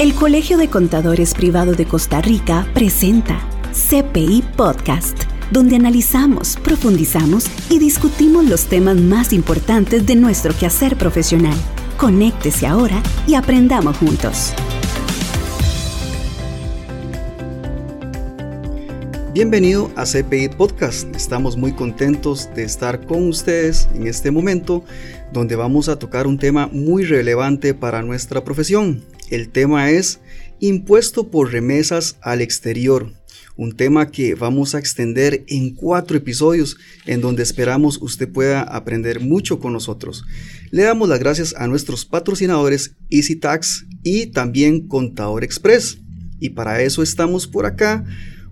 El Colegio de Contadores Privado de Costa Rica presenta CPI Podcast, donde analizamos, profundizamos y discutimos los temas más importantes de nuestro quehacer profesional. Conéctese ahora y aprendamos juntos. Bienvenido a CPI Podcast. Estamos muy contentos de estar con ustedes en este momento donde vamos a tocar un tema muy relevante para nuestra profesión. El tema es impuesto por remesas al exterior. Un tema que vamos a extender en cuatro episodios en donde esperamos usted pueda aprender mucho con nosotros. Le damos las gracias a nuestros patrocinadores Easy Tax y también Contador Express. Y para eso estamos por acá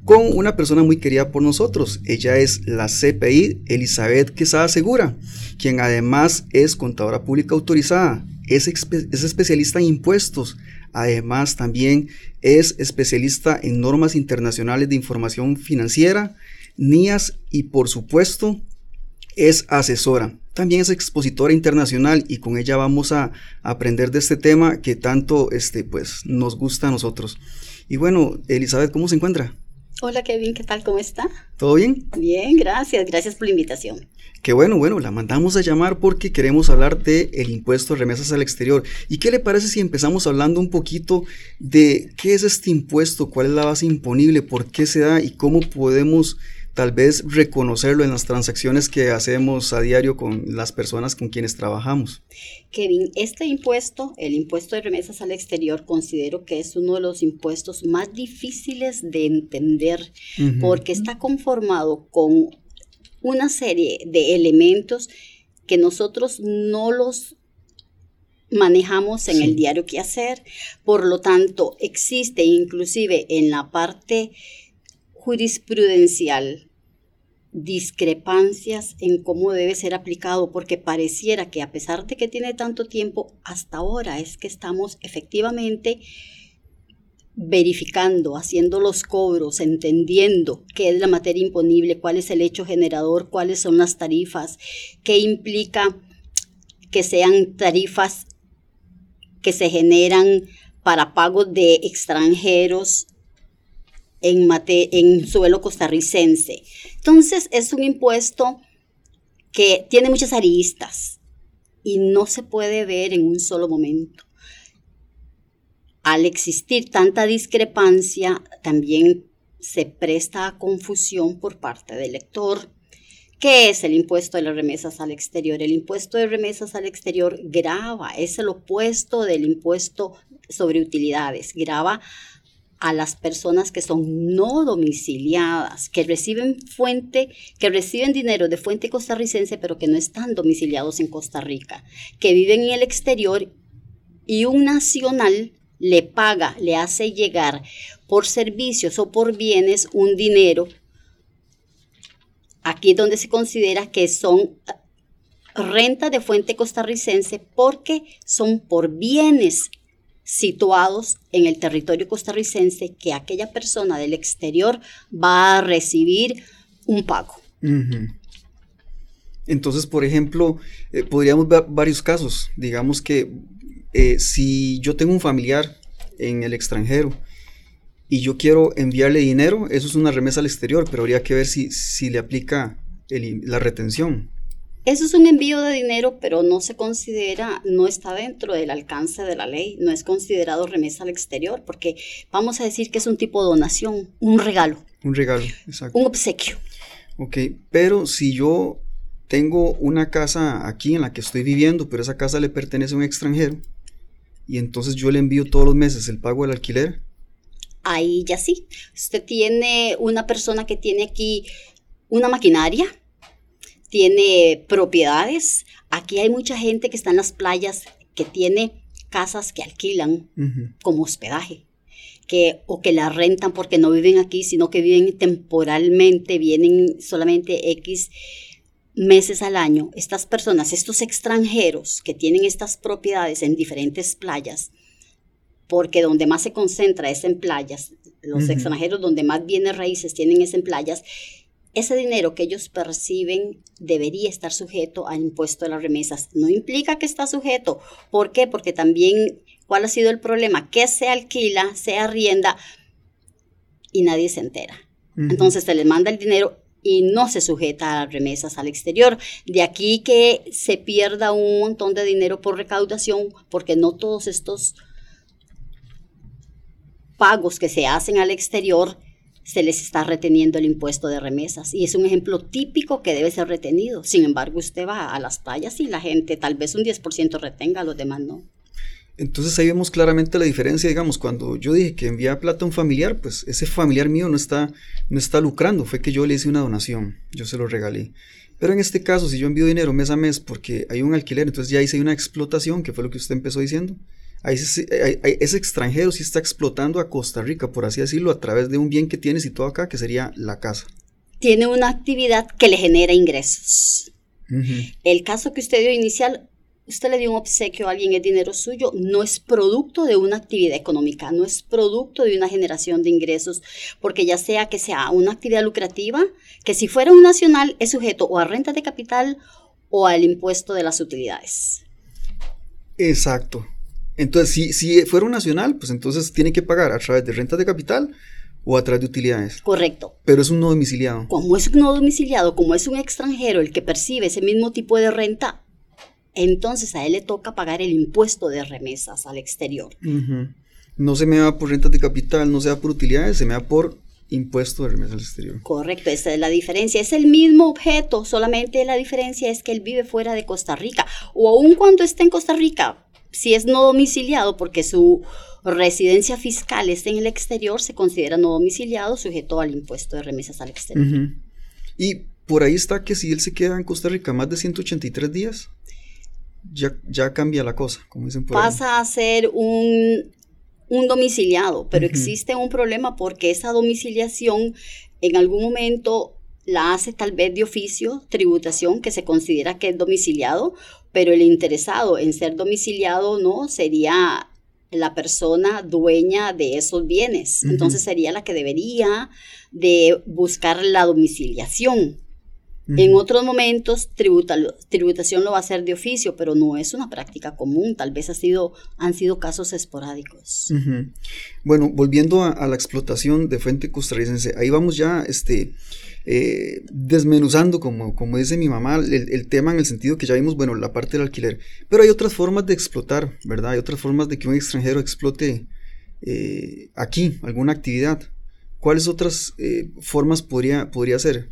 con una persona muy querida por nosotros. Ella es la CPI Elizabeth Quesada Segura, quien además es contadora pública autorizada, es especialista en impuestos, además también es especialista en normas internacionales de información financiera, NIAS y por supuesto es asesora. También es expositora internacional y con ella vamos a aprender de este tema que tanto este, pues, nos gusta a nosotros. Y bueno, Elizabeth, ¿cómo se encuentra? Hola Kevin, ¿qué tal? ¿Cómo está? ¿Todo bien? Bien, gracias, gracias por la invitación. Qué bueno, bueno, la mandamos a llamar porque queremos hablar de el impuesto de remesas al exterior. ¿Y qué le parece si empezamos hablando un poquito de qué es este impuesto, cuál es la base imponible, por qué se da y cómo podemos tal vez reconocerlo en las transacciones que hacemos a diario con las personas con quienes trabajamos. Kevin, este impuesto, el impuesto de remesas al exterior, considero que es uno de los impuestos más difíciles de entender porque está conformado con una serie de elementos que nosotros no los manejamos en el diario que hacer, por lo tanto existe inclusive en la parte jurisprudencial discrepancias en cómo debe ser aplicado, porque pareciera que a pesar de que tiene tanto tiempo, hasta ahora es que estamos efectivamente verificando, haciendo los cobros, entendiendo qué es la materia imponible, cuál es el hecho generador, cuáles son las tarifas, qué implica que sean tarifas que se generan para pagos de extranjeros en, suelo costarricense. Entonces es un impuesto que tiene muchas aristas y no se puede ver en un solo momento. Al existir tanta discrepancia, también se presta a confusión por parte del lector. ¿Qué es el impuesto de las remesas al exterior? El impuesto de remesas al exterior grava, es el opuesto del impuesto sobre utilidades, grava a las personas que son no domiciliadas, que reciben fuente, que reciben dinero de fuente costarricense, pero que no están domiciliados en Costa Rica, que viven en el exterior y un nacional le paga, le hace llegar por servicios o por bienes un dinero. Aquí es donde se considera que son renta de fuente costarricense porque son por bienes situados en el territorio costarricense que aquella persona del exterior va a recibir un pago. Entonces, por ejemplo, eh, podríamos ver varios casos. Digamos que eh, si yo tengo un familiar en el extranjero y yo quiero enviarle dinero, eso es una remesa al exterior, pero habría que ver si, si le aplica la retención. Eso es un envío de dinero, pero no se considera, no está dentro del alcance de la ley, no es considerado remesa al exterior, porque vamos a decir que es un tipo de donación, un regalo. Un regalo, exacto. Un obsequio. Ok, pero si yo tengo una casa aquí en la que estoy viviendo, pero esa casa le pertenece a un extranjero, y entonces yo le envío todos los meses el pago del alquiler. Ahí ya sí. Usted tiene una persona que tiene aquí una maquinaria, tiene propiedades. Aquí hay mucha gente que está en las playas que tiene casas que alquilan como hospedaje. Que, o que la rentan porque no viven aquí, sino que viven temporalmente, vienen solamente X meses al año. Estas personas, estos extranjeros que tienen estas propiedades en diferentes playas, porque donde más se concentra es en playas, los extranjeros donde más bienes raíces tienen es en playas, ese dinero que ellos perciben debería estar sujeto al impuesto de las remesas. No implica que está sujeto. ¿Por qué? Porque también ¿Cuál ha sido el problema? Que se alquila, se arrienda y nadie se entera. Entonces se les manda el dinero y no se sujeta a remesas al exterior. De aquí que se pierda un montón de dinero por recaudación, porque no todos estos pagos que se hacen al exterior se les está reteniendo el impuesto de remesas. Y es un ejemplo típico que debe ser retenido. Sin embargo, usted va a las playas y la gente tal vez un 10% retenga, los demás no. Entonces ahí vemos claramente la diferencia, digamos, cuando yo dije que envía plata a un familiar, pues ese familiar mío no está, no está lucrando, fue que yo le hice una donación, yo se lo regalé. Pero en este caso, si yo envío dinero mes a mes porque hay un alquiler, entonces ya hice una explotación, que fue lo que usted empezó diciendo. Ese, ese extranjero sí está explotando a Costa Rica, por así decirlo, a través de un bien que tiene situado acá, que sería la casa. Tiene una actividad que le genera ingresos. El caso que usted dio inicial usted le dio un obsequio a alguien, es dinero suyo, no es producto de una actividad económica, no es producto de una generación de ingresos, porque ya sea que sea una actividad lucrativa, que si fuera un nacional es sujeto o a renta de capital o al impuesto de las utilidades. Exacto. Entonces, si, si fuera un nacional, pues entonces tiene que pagar a través de renta de capital o a través de utilidades. Correcto. Pero es un no domiciliado. Como es un no domiciliado, como es un extranjero el que percibe ese mismo tipo de renta, entonces a él le toca pagar el impuesto de remesas al exterior. No se me va por rentas de capital, no se va por utilidades, se me va por impuesto de remesas al exterior. Correcto, esa es la diferencia. Es el mismo objeto, solamente la diferencia es que él vive fuera de Costa Rica. O aun cuando esté en Costa Rica, si es no domiciliado porque su residencia fiscal está en el exterior, se considera no domiciliado, sujeto al impuesto de remesas al exterior. Y por ahí está que si él se queda en Costa Rica más de 183 días, ya, cambia la cosa, como dicen por Pasa a ser un, domiciliado, pero existe un problema porque esa domiciliación en algún momento la hace tal vez de oficio, tributación, que se considera que es domiciliado, pero el interesado en ser domiciliado no sería la persona dueña de esos bienes. Entonces sería la que debería de buscar la domiciliación. En otros momentos, tributación lo va a hacer de oficio, pero no es una práctica común. Tal vez ha sido, han sido casos esporádicos. Bueno, volviendo a, la explotación de fuente costarricense, ahí vamos ya este, eh, desmenuzando, como, como dice mi mamá, el, tema en el sentido que ya vimos, bueno, la parte del alquiler. Pero hay otras formas de explotar, ¿verdad? Hay otras formas de que un extranjero explote eh, aquí alguna actividad. ¿Cuáles otras eh, formas podría, podría ser?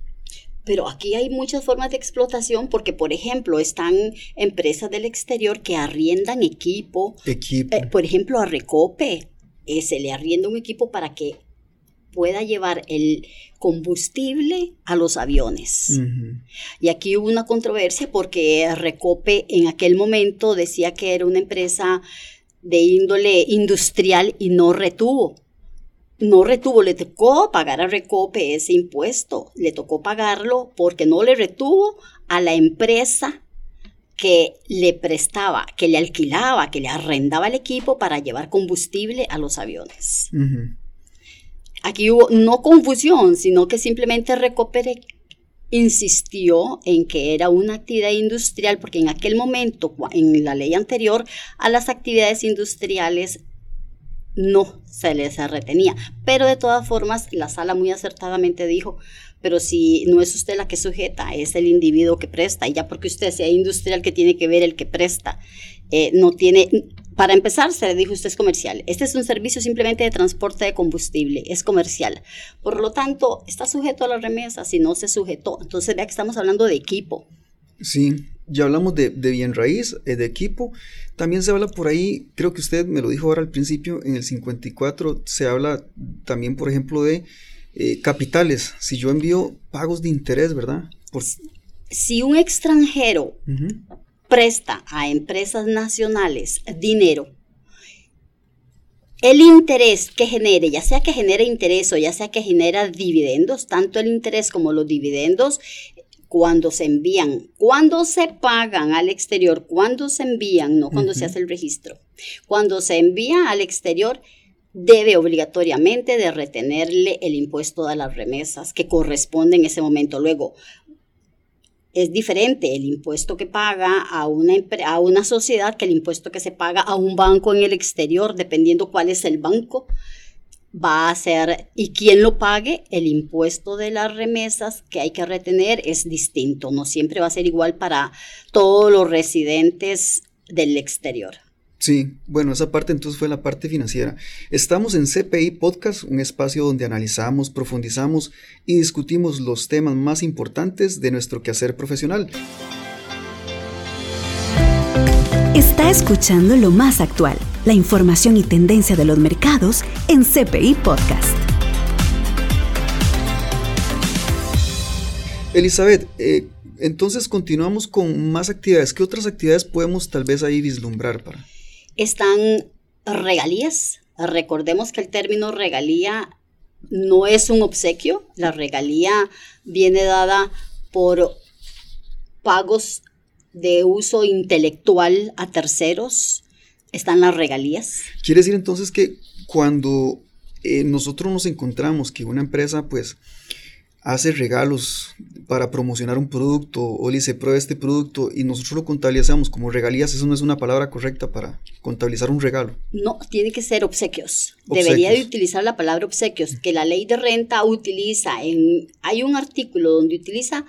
Pero aquí hay muchas formas de explotación porque, por ejemplo, están empresas del exterior que arriendan equipo. Equipo. Eh, por ejemplo, a Recope eh, se le arrienda un equipo para que pueda llevar el combustible a los aviones. Y aquí hubo una controversia porque Recope en aquel momento decía que era una empresa de índole industrial y no retuvo no retuvo, le tocó pagar a Recope ese impuesto, le tocó pagarlo porque no le retuvo a la empresa que le prestaba, que le alquilaba, que le arrendaba el equipo para llevar combustible a los aviones. Aquí hubo no confusión, sino que simplemente Recope insistió en que era una actividad industrial, porque en aquel momento, en la ley anterior, a las actividades industriales no se les retenía. Pero de todas formas, la sala muy acertadamente dijo, pero si no es usted la que sujeta, es el individuo que presta, y ya porque usted sea industrial que tiene que ver el que presta, eh, no tiene, para empezar, se le dijo usted es comercial. Este es un servicio simplemente de transporte de combustible, es comercial. Por lo tanto, está sujeto a la remesa, si no se sujetó. Entonces vea que estamos hablando de equipo. Sí, ya hablamos de, bien raíz, eh, de equipo. También se habla por ahí, creo que usted me lo dijo ahora al principio, en el 54 se habla también, por ejemplo, de eh, capitales. Si yo envío pagos de interés, ¿verdad? Si un extranjero presta a empresas nacionales dinero, el interés que genere, ya sea que genere interés o ya sea que genera dividendos, tanto el interés como los dividendos cuando se envían, cuando se pagan al exterior, cuando se envían, no cuando se hace el registro, cuando se envía al exterior, debe obligatoriamente de retenerle el impuesto a las remesas que corresponde en ese momento. Luego, es diferente el impuesto que paga a una, a una sociedad que el impuesto que se paga a un banco en el exterior, dependiendo cuál es el banco va a ser, y quién lo pague, el impuesto de las remesas que hay que retener es distinto, no siempre va a ser igual para todos los residentes del exterior. Sí, bueno, esa parte entonces fue la parte financiera. Estamos en CPI Podcast, un espacio donde analizamos, profundizamos y discutimos los temas más importantes de nuestro quehacer profesional. Está escuchando lo más actual, la información y tendencia de los mercados en CPI Podcast. Elizabeth, eh, entonces continuamos con más actividades. ¿Qué otras actividades podemos tal vez ahí vislumbrar para? Están regalías. Recordemos que el término regalía no es un obsequio, la regalía viene dada por pagos de uso intelectual a terceros, están las regalías. Quiere decir entonces que cuando eh, nosotros nos encontramos que una empresa pues hace regalos para promocionar un producto o le dice prueba este producto y nosotros lo contabilizamos como regalías, eso no es una palabra correcta para contabilizar un regalo. No, tiene que ser obsequios. Debería de utilizar la palabra obsequios, que la ley de renta utiliza en hay un artículo donde utiliza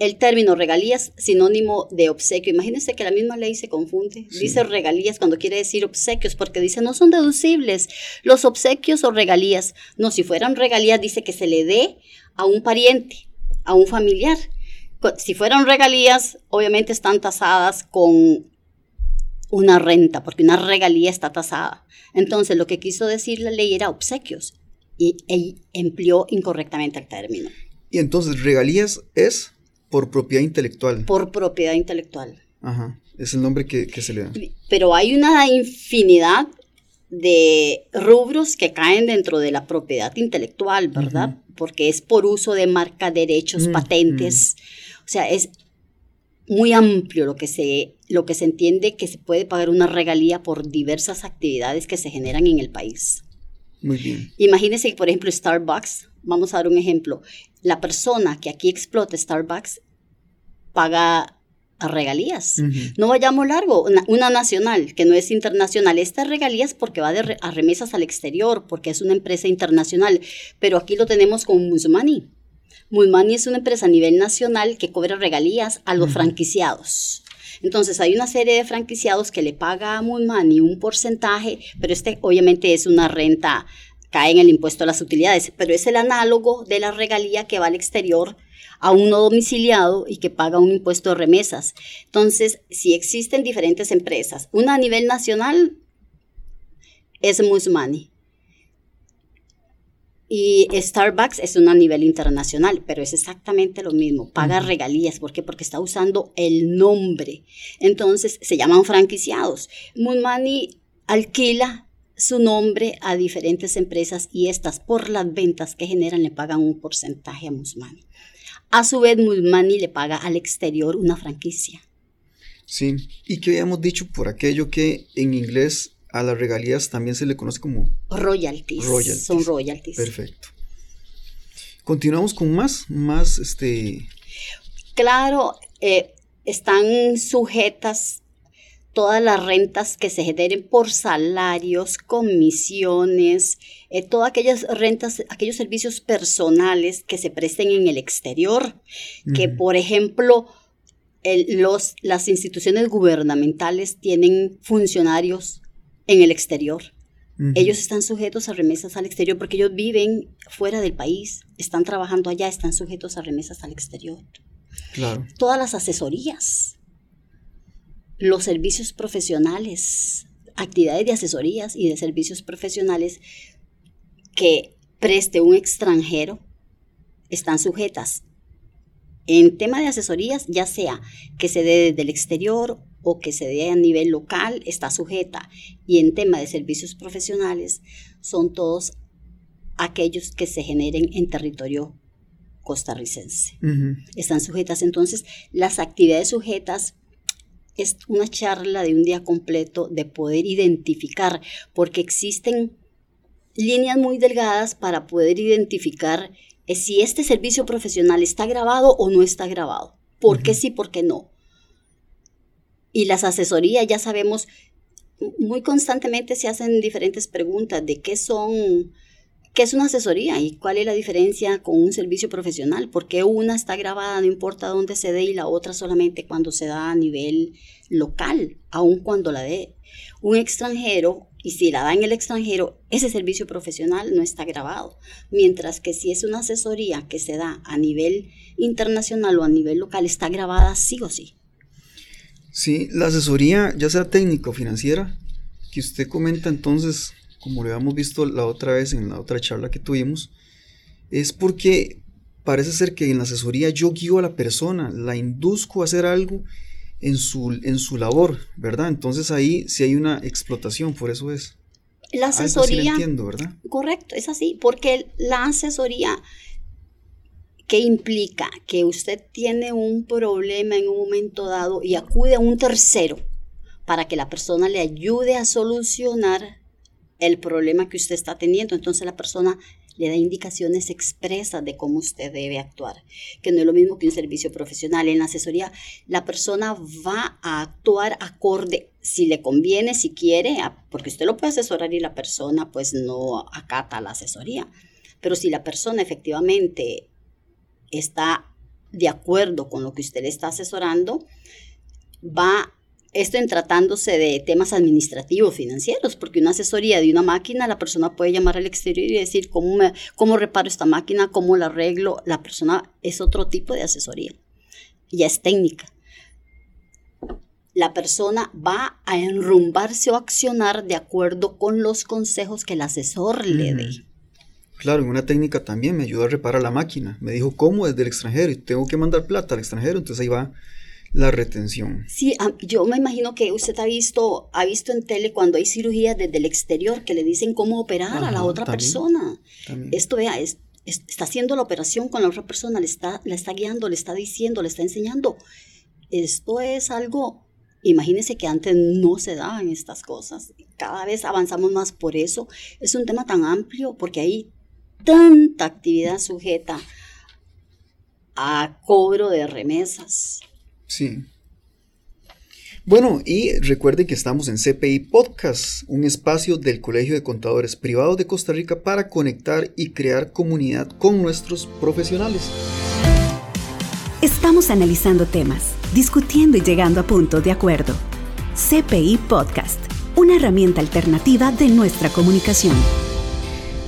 el término regalías sinónimo de obsequio. Imagínense que la misma ley se confunde. Dice regalías cuando quiere decir obsequios, porque dice no son deducibles los obsequios o regalías. No, si fueran regalías, dice que se le dé a un pariente, a un familiar. Si fueran regalías, obviamente están tasadas con una renta, porque una regalía está tasada. Entonces, lo que quiso decir la ley era obsequios y, y empleó incorrectamente el término. Y entonces, regalías es por propiedad intelectual. Por propiedad intelectual. Ajá, es el nombre que, se le da. Pero hay una infinidad de rubros que caen dentro de la propiedad intelectual, ¿verdad? Porque es por uso de marca, derechos, mm, patentes. Mm. O sea, es muy amplio lo que, se, lo que se entiende que se puede pagar una regalía por diversas actividades que se generan en el país. Muy bien. Imagínense, por ejemplo, Starbucks, vamos a dar un ejemplo, la persona que aquí explota Starbucks paga regalías. No vayamos largo, una, nacional que no es internacional. Esta regalías porque va de a remesas al exterior, porque es una empresa internacional, pero aquí lo tenemos con Musmani. Musmani es una empresa a nivel nacional que cobra regalías a los franquiciados. Entonces hay una serie de franquiciados que le paga a Musmani un porcentaje, pero este obviamente es una renta cae en el impuesto a las utilidades, pero es el análogo de la regalía que va al exterior a uno domiciliado y que paga un impuesto de remesas. Entonces, si existen diferentes empresas, una a nivel nacional es Musmani. Y Starbucks es una a nivel internacional, pero es exactamente lo mismo. Paga regalías. ¿Por qué? Porque está usando el nombre. Entonces se llaman franquiciados. Musmani alquila su nombre a diferentes empresas y estas por las ventas que generan le pagan un porcentaje a Musmani. A su vez, Musmani le paga al exterior una franquicia. Sí, y que habíamos dicho por aquello que en inglés a las regalías también se le conoce como royalties. Son royalties. Perfecto. Continuamos con más, más este. Claro, eh, están sujetas todas las rentas que se generen por salarios, comisiones, eh, todas aquellas rentas, aquellos servicios personales que se presten en el exterior, que por ejemplo los, las instituciones gubernamentales tienen funcionarios en el exterior. Ellos están sujetos a remesas al exterior porque ellos viven fuera del país, están trabajando allá, están sujetos a remesas al exterior. Claro. Todas las asesorías los servicios profesionales, actividades de asesorías y de servicios profesionales que preste un extranjero están sujetas en tema de asesorías, ya sea que se dé desde el exterior o que se dé a nivel local, está sujeta. Y en tema de servicios profesionales, son todos aquellos que se generen en territorio costarricense. Están sujetas entonces las actividades sujetas es una charla de un día completo de poder identificar, porque existen líneas muy delgadas para poder identificar es si este servicio profesional está grabado o no está grabado. ¿Por qué sí, por qué no? Y las asesorías, ya sabemos, muy constantemente se hacen diferentes preguntas de qué son, qué es una asesoría y cuál es la diferencia con un servicio profesional. ¿Por qué una está grabada, no importa dónde se dé, y la otra solamente cuando se da a nivel local, aun cuando la dé un extranjero? Y si la da en el extranjero, ese servicio profesional no está grabado. Mientras que si es una asesoría que se da a nivel internacional o a nivel local, está grabada sí o sí. Sí, la asesoría, ya sea técnica o financiera, que usted comenta entonces, como lo habíamos visto la otra vez en la otra charla que tuvimos, es porque parece ser que en la asesoría yo guío a la persona, la induzco a hacer algo en su, en su labor, ¿verdad? Entonces ahí sí hay una explotación, por eso es. La asesoría. entiendo, ¿verdad? Correcto, es así, porque la asesoría ¿Qué implica? Que usted tiene un problema en un momento dado y acude a un tercero para que la persona le ayude a solucionar el problema que usted está teniendo. Entonces la persona le da indicaciones expresas de cómo usted debe actuar, que no es lo mismo que un servicio profesional. En la asesoría, la persona va a actuar acorde, si le conviene, si quiere, porque usted lo puede asesorar y la persona pues no acata la asesoría. Pero si la persona efectivamente está de acuerdo con lo que usted le está asesorando, va esto en tratándose de temas administrativos, financieros, porque una asesoría de una máquina, la persona puede llamar al exterior y decir cómo, me, cómo reparo esta máquina, cómo la arreglo. La persona es otro tipo de asesoría, ya es técnica. La persona va a enrumbarse o accionar de acuerdo con los consejos que el asesor le dé. Claro, en una técnica también me ayudó a reparar la máquina. Me dijo cómo desde el extranjero y tengo que mandar plata al extranjero, entonces ahí va la retención. Sí, yo me imagino que usted ha visto, ha visto en tele cuando hay cirugías desde el exterior que le dicen cómo operar a la otra persona. Esto vea, está haciendo la operación con la otra persona, le está, le está guiando, le está diciendo, le está enseñando. Esto es algo, imagínese que antes no se daban estas cosas. Cada vez avanzamos más por eso. Es un tema tan amplio porque hay tanta actividad sujeta a cobro de remesas. Sí. Bueno, y recuerden que estamos en CPI Podcast, un espacio del Colegio de Contadores Privados de Costa Rica para conectar y crear comunidad con nuestros profesionales. Estamos analizando temas, discutiendo y llegando a puntos de acuerdo. CPI Podcast, una herramienta alternativa de nuestra comunicación.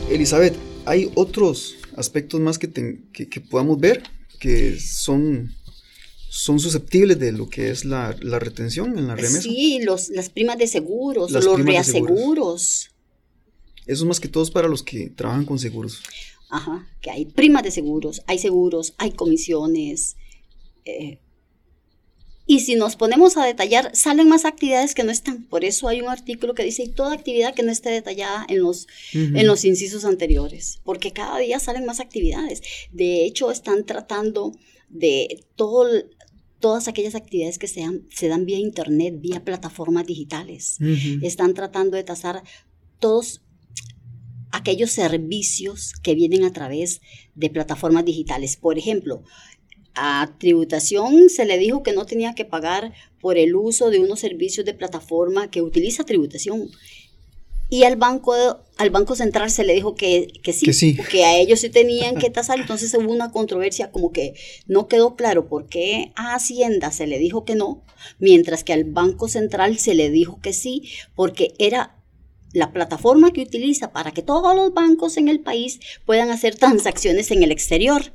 Elizabeth, hay otros aspectos más que, que, podamos ver que son, son susceptibles de lo que es la, retención en la remesa. Sí, los, las primas de seguros, los reaseguros. Eso es más que todos para los que trabajan con seguros. Ajá, que hay primas de seguros, hay seguros, hay comisiones, eh, y si nos ponemos a detallar, salen más actividades que no están. Por eso hay un artículo que dice, toda actividad que no esté detallada en los, en los incisos anteriores, porque cada día salen más actividades. De hecho, están tratando de todo, todas aquellas actividades que sean, se dan vía internet, vía plataformas digitales. Están tratando de tasar todos aquellos servicios que vienen a través de plataformas digitales. Por ejemplo, a tributación se le dijo que no tenía que pagar por el uso de unos servicios de plataforma que utiliza tributación. Y al banco, al banco central se le dijo que, sí, que a ellos sí tenían que tasar. Entonces hubo una controversia como que no quedó claro por qué a Hacienda se le dijo que no, mientras que al Banco Central se le dijo que sí, porque era la plataforma que utiliza para que todos los bancos en el país puedan hacer transacciones en el exterior.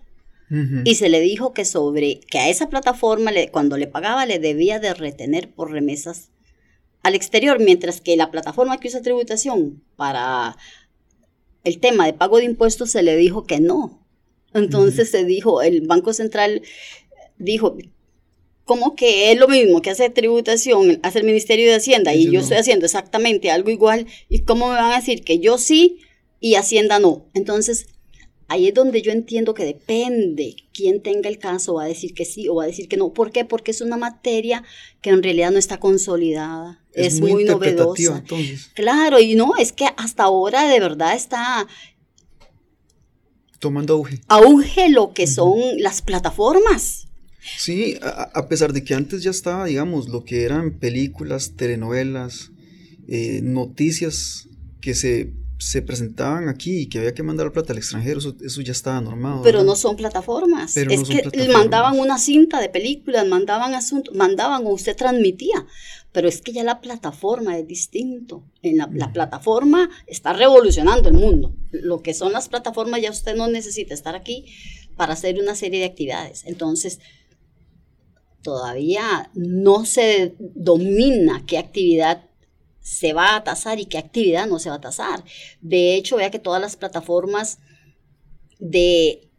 Y se le dijo que sobre que a esa plataforma cuando le pagaba le debía de retener por remesas al exterior, mientras que la plataforma que usa tributación para el tema de pago de impuestos se le dijo que no. Entonces se dijo, el Banco Central dijo, como que es lo mismo que hace tributación, hace el Ministerio de Hacienda y yo estoy haciendo exactamente algo igual y cómo me van a decir que yo sí y Hacienda no. Entonces Ahí es donde yo entiendo que depende quién tenga el caso, va a decir que sí o va a decir que no. ¿Por qué? Porque es una materia que en realidad no está consolidada, es, muy, novedosa. Claro, y no, es que hasta ahora de verdad está tomando auge. Auge lo que son las plataformas. Sí, a, pesar de que antes ya estaba, digamos, lo que eran películas, telenovelas, eh, noticias que se se presentaban aquí y que había que mandar plata al extranjero, eso, ya estaba normado. Pero no son plataformas. es que mandaban una cinta de películas, mandaban asuntos, mandaban o usted transmitía. Pero es que ya la plataforma es distinto. En la, la, plataforma está revolucionando el mundo. Lo que son las plataformas ya usted no necesita estar aquí para hacer una serie de actividades. Entonces, todavía no se domina qué actividad se va a tasar y qué actividad no se va a tasar. De hecho, vea que todas las plataformas de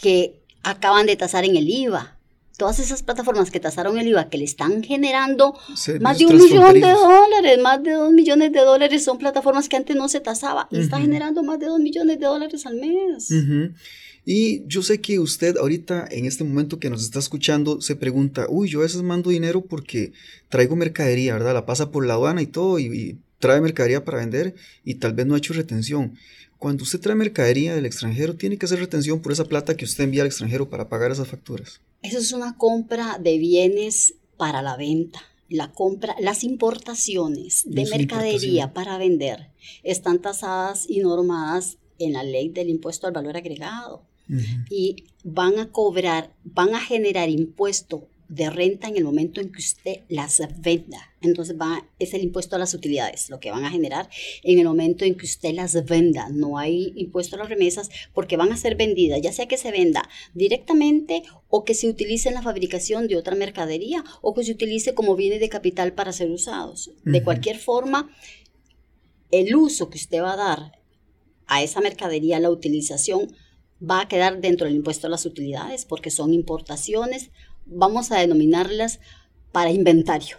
que acaban de tasar en el IVA, todas esas plataformas que tasaron el IVA, que le están generando más de un millón de dólares, más de dos millones de dólares, son plataformas que antes no se tasaba y están generando más de dos millones de dólares al mes. Y yo sé que usted ahorita, en este momento que nos está escuchando, se pregunta, uy, yo a veces mando dinero porque traigo mercadería, ¿verdad? La pasa por la aduana y todo, y, trae mercadería para vender y tal vez no ha hecho retención. Cuando usted trae mercadería del extranjero, tiene que hacer retención por esa plata que usted envía al extranjero para pagar esas facturas. Eso es una compra de bienes para la venta. La compra, las importaciones de mercadería para vender están tasadas y normadas en la ley del impuesto al valor agregado. Y van a cobrar, van a generar impuesto de renta en el momento en que usted las venda. Entonces va, es el impuesto a las utilidades, lo que van a generar en el momento en que usted las venda. No hay impuesto a las remesas porque van a ser vendidas, ya sea que se venda directamente o que se utilice en la fabricación de otra mercadería o que se utilice como bienes de capital para ser usados. De cualquier forma, el uso que usted va a dar a esa mercadería, la utilización, va a quedar dentro del impuesto a las utilidades porque son importaciones, vamos a denominarlas para inventario.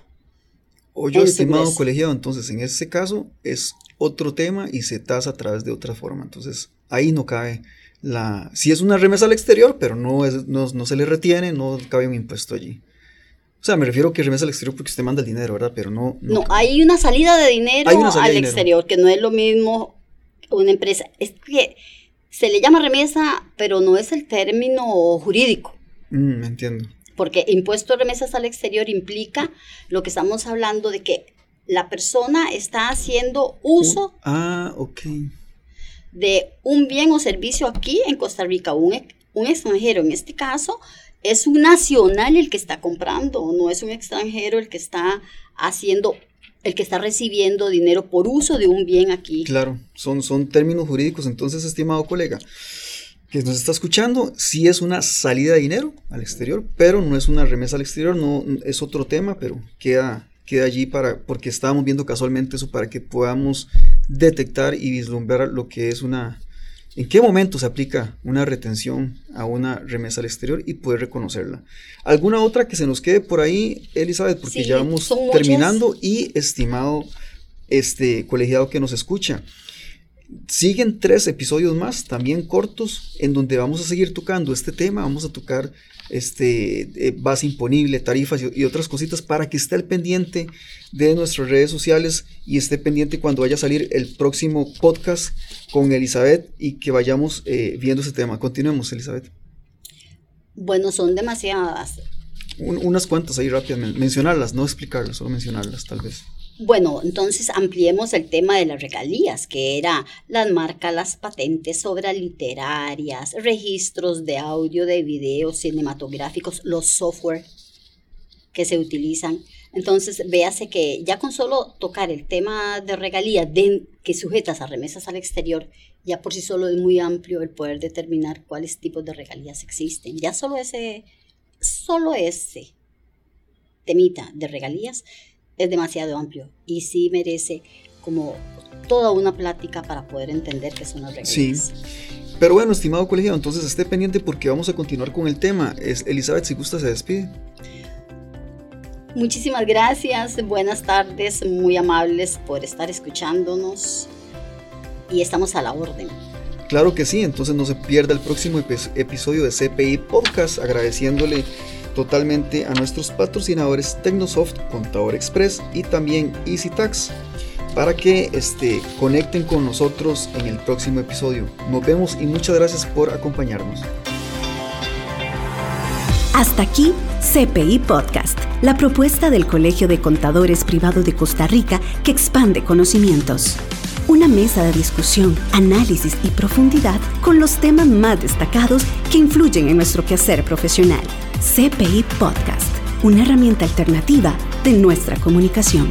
O yo, estimado colegiado, entonces en ese caso es otro tema y se tasa a través de otra forma. Entonces ahí no cabe la... Si es una remesa al exterior, pero no, es, no, se le retiene, no cabe un impuesto allí. O sea, me refiero que remesa al exterior porque usted manda el dinero, ¿verdad? Pero no... No, hay una salida de dinero al exterior, que no es lo mismo una empresa. Es que se le llama remesa, pero no es el término jurídico. Mm, entiendo. Porque impuesto de remesas al exterior implica lo que estamos hablando de que la persona está haciendo uso ah, de un bien o servicio aquí en Costa Rica. Un, un extranjero, en este caso, es un nacional el que está comprando, no es un extranjero el que está haciendo el que está recibiendo dinero por uso de un bien aquí. Claro, son, son términos jurídicos. Entonces, estimado colega, que nos está escuchando, sí es una salida de dinero al exterior, pero no es una remesa al exterior, no es otro tema, pero queda, queda allí para, porque estábamos viendo casualmente eso para que podamos detectar y vislumbrar lo que es una, en qué momento se aplica una retención a una remesa al exterior y poder reconocerla. ¿Alguna otra que se nos quede por ahí, Elizabeth? Porque ya vamos terminando y estimado este colegiado que nos escucha. Siguen tres episodios más, también cortos, en donde vamos a seguir tocando este tema. Vamos a tocar este, eh, base imponible, tarifas y, otras cositas para que esté al pendiente de nuestras redes sociales y esté pendiente cuando vaya a salir el próximo podcast con Elizabeth y que vayamos eh, viendo ese tema. Continuemos, Elizabeth. Bueno, son demasiadas. unas cuantas ahí rápidas, mencionarlas, no explicarlas, solo mencionarlas tal vez. Bueno, entonces ampliemos el tema de las regalías, que era las marcas, las patentes, obras literarias, registros de audio, de video, cinematográficos, los software que se utilizan. Entonces, véase que ya con solo tocar el tema de regalías que sujetas a remesas al exterior, ya por sí solo es muy amplio el poder determinar cuáles tipos de regalías existen. Ya solo ese, solo ese temita de regalías es demasiado amplio y sí merece como toda una plática para poder entender qué son las reglas. Sí. Pero bueno, estimado colegiado, entonces esté pendiente porque vamos a continuar con el tema. Es, Elizabeth, si gusta, se despide. Muchísimas gracias, buenas tardes, muy amables por estar escuchándonos y estamos a la orden. Claro que sí, entonces no se pierda el próximo episodio de CPI Podcast, agradeciéndole totalmente a nuestros patrocinadores Tecnosoft, Contador Express y también EasyTax. para que este, conecten con nosotros en el próximo episodio. Nos vemos y muchas gracias por acompañarnos. Hasta aquí CPI Podcast, la propuesta del Colegio de Contadores Privado de Costa Rica que expande conocimientos. Una mesa de discusión, análisis y profundidad con los temas más destacados que influyen en nuestro quehacer profesional. CPI Podcast, una herramienta alternativa de nuestra comunicación.